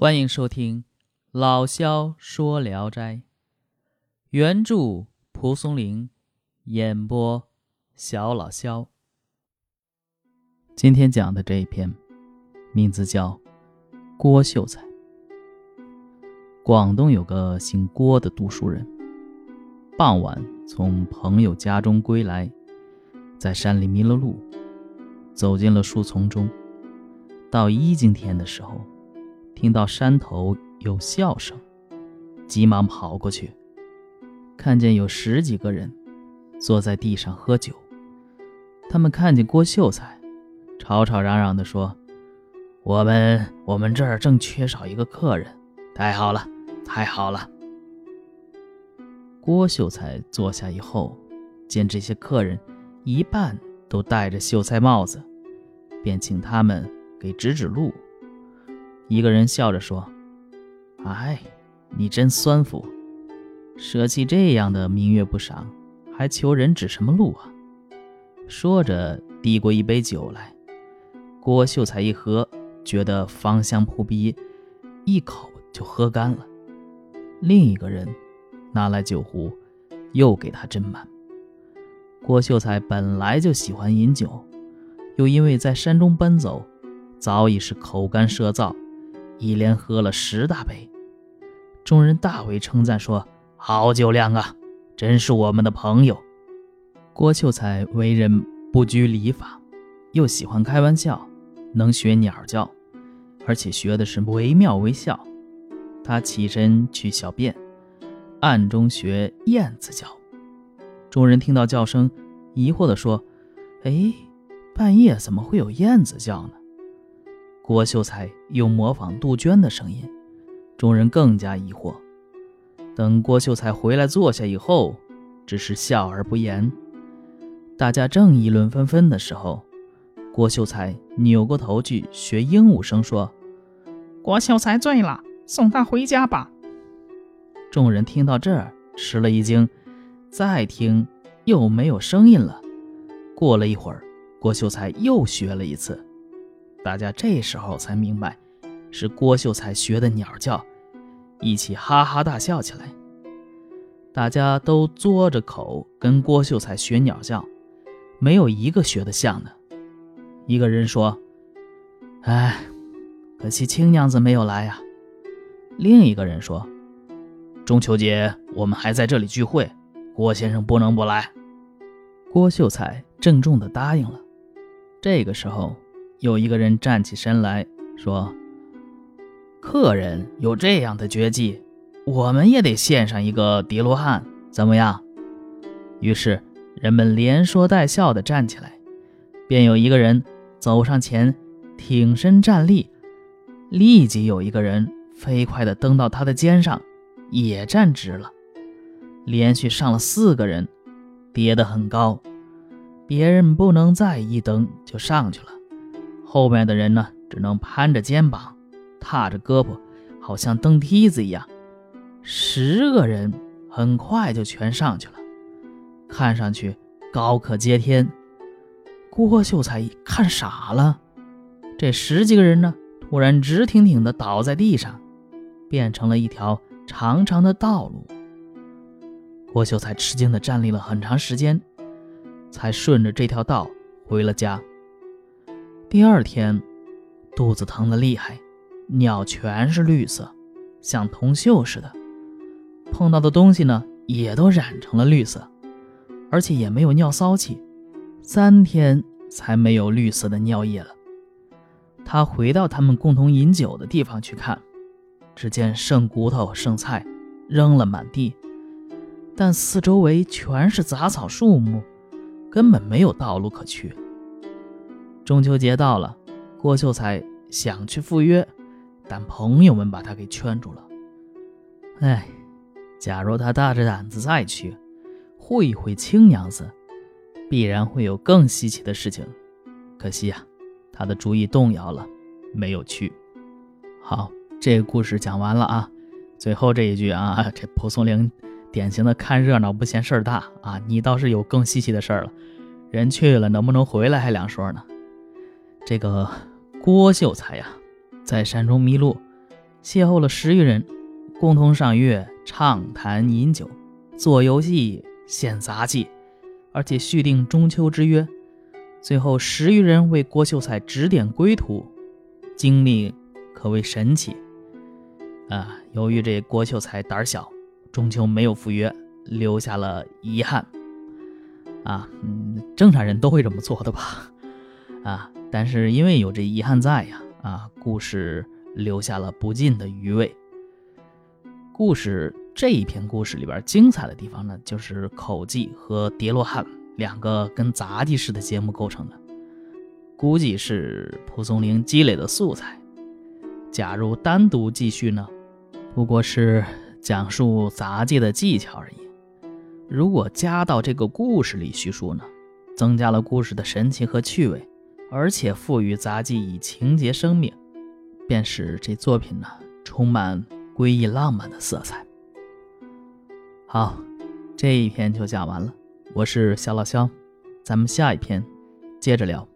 欢迎收听《老萧说聊斋》，原著蒲松龄，演播小老萧。今天讲的这一篇，名字叫《郭秀才》。广东有个姓郭的读书人，傍晚从朋友家中归来，在山里迷了路，走进了树丛中。到一更天的时候。听到山头有笑声，急忙跑过去，看见有十几个人坐在地上喝酒。他们看见郭秀才，吵吵嚷嚷地说：“我们我们这儿正缺少一个客人，太好了，太好了。”郭秀才坐下以后，见这些客人一半都戴着秀才帽子，便请他们给指指路。一个人笑着说：“哎，你真酸腐，舍弃这样的明月不赏，还求人指什么路啊？”说着，递过一杯酒来。郭秀才一喝，觉得芳香扑鼻，一口就喝干了。另一个人拿来酒壶，又给他斟满。郭秀才本来就喜欢饮酒，又因为在山中奔走，早已是口干舌燥。一连喝了十大杯，众人大为称赞，说：“好酒量啊，真是我们的朋友。”郭秀才为人不拘礼法，又喜欢开玩笑，能学鸟叫，而且学的是惟妙惟肖。他起身去小便，暗中学燕子叫。众人听到叫声，疑惑地说：“哎，半夜怎么会有燕子叫呢？”郭秀才又模仿杜鹃的声音，众人更加疑惑。等郭秀才回来坐下以后，只是笑而不言。大家正议论纷纷的时候，郭秀才扭过头去学鹦鹉声说：“郭秀才醉了，送他回家吧。”众人听到这儿吃了一惊，再听又没有声音了。过了一会儿，郭秀才又学了一次。大家这时候才明白，是郭秀才学的鸟叫，一起哈哈大笑起来。大家都嘬着口跟郭秀才学鸟叫，没有一个学得像的。一个人说：“哎，可惜青娘子没有来呀。”另一个人说：“中秋节我们还在这里聚会，郭先生不能不来。”郭秀才郑重地答应了。这个时候。有一个人站起身来说：“客人有这样的绝技，我们也得献上一个叠罗汉，怎么样？”于是人们连说带笑的站起来，便有一个人走上前，挺身站立，立即有一个人飞快地登到他的肩上，也站直了。连续上了四个人，叠得很高，别人不能再一蹬就上去了。后面的人呢，只能攀着肩膀，踏着胳膊，好像登梯子一样。十个人很快就全上去了，看上去高可接天。郭秀才看傻了，这十几个人呢，突然直挺挺地倒在地上，变成了一条长长的道路。郭秀才吃惊地站立了很长时间，才顺着这条道回了家。第二天，肚子疼得厉害，尿全是绿色，像铜锈似的。碰到的东西呢，也都染成了绿色，而且也没有尿骚气。三天才没有绿色的尿液了。他回到他们共同饮酒的地方去看，只见剩骨头剩菜扔了满地，但四周围全是杂草树木，根本没有道路可去。中秋节到了，郭秀才想去赴约，但朋友们把他给劝住了。哎，假如他大着胆子再去，会一会青娘子，必然会有更稀奇的事情。可惜呀，他的主意动摇了，没有去。好，这个故事讲完了啊。最后这一句啊，这蒲松龄典型的看热闹不嫌事儿大啊。你倒是有更稀奇的事儿了，人去了能不能回来还两说呢。这个郭秀才呀，在山中迷路，邂逅了十余人，共同赏月、畅谈、饮酒、做游戏、献杂技，而且续订中秋之约。最后，十余人为郭秀才指点归途，经历可谓神奇。啊，由于这郭秀才胆小，中秋没有赴约，留下了遗憾。啊，嗯，正常人都会这么做的吧？啊，但是因为有这遗憾在呀，啊，故事留下了不尽的余味。故事这一篇故事里边精彩的地方呢，就是口技和叠罗汉两个跟杂技似的节目构成的，估计是蒲松龄积累的素材。假如单独继续呢？不过是讲述杂技的技巧而已。如果加到这个故事里叙述呢，增加了故事的神奇和趣味，而且赋予杂技以情节生命，便使这作品呢充满诡异浪漫的色彩。好，这一篇就讲完了。我是小老肖，咱们下一篇接着聊。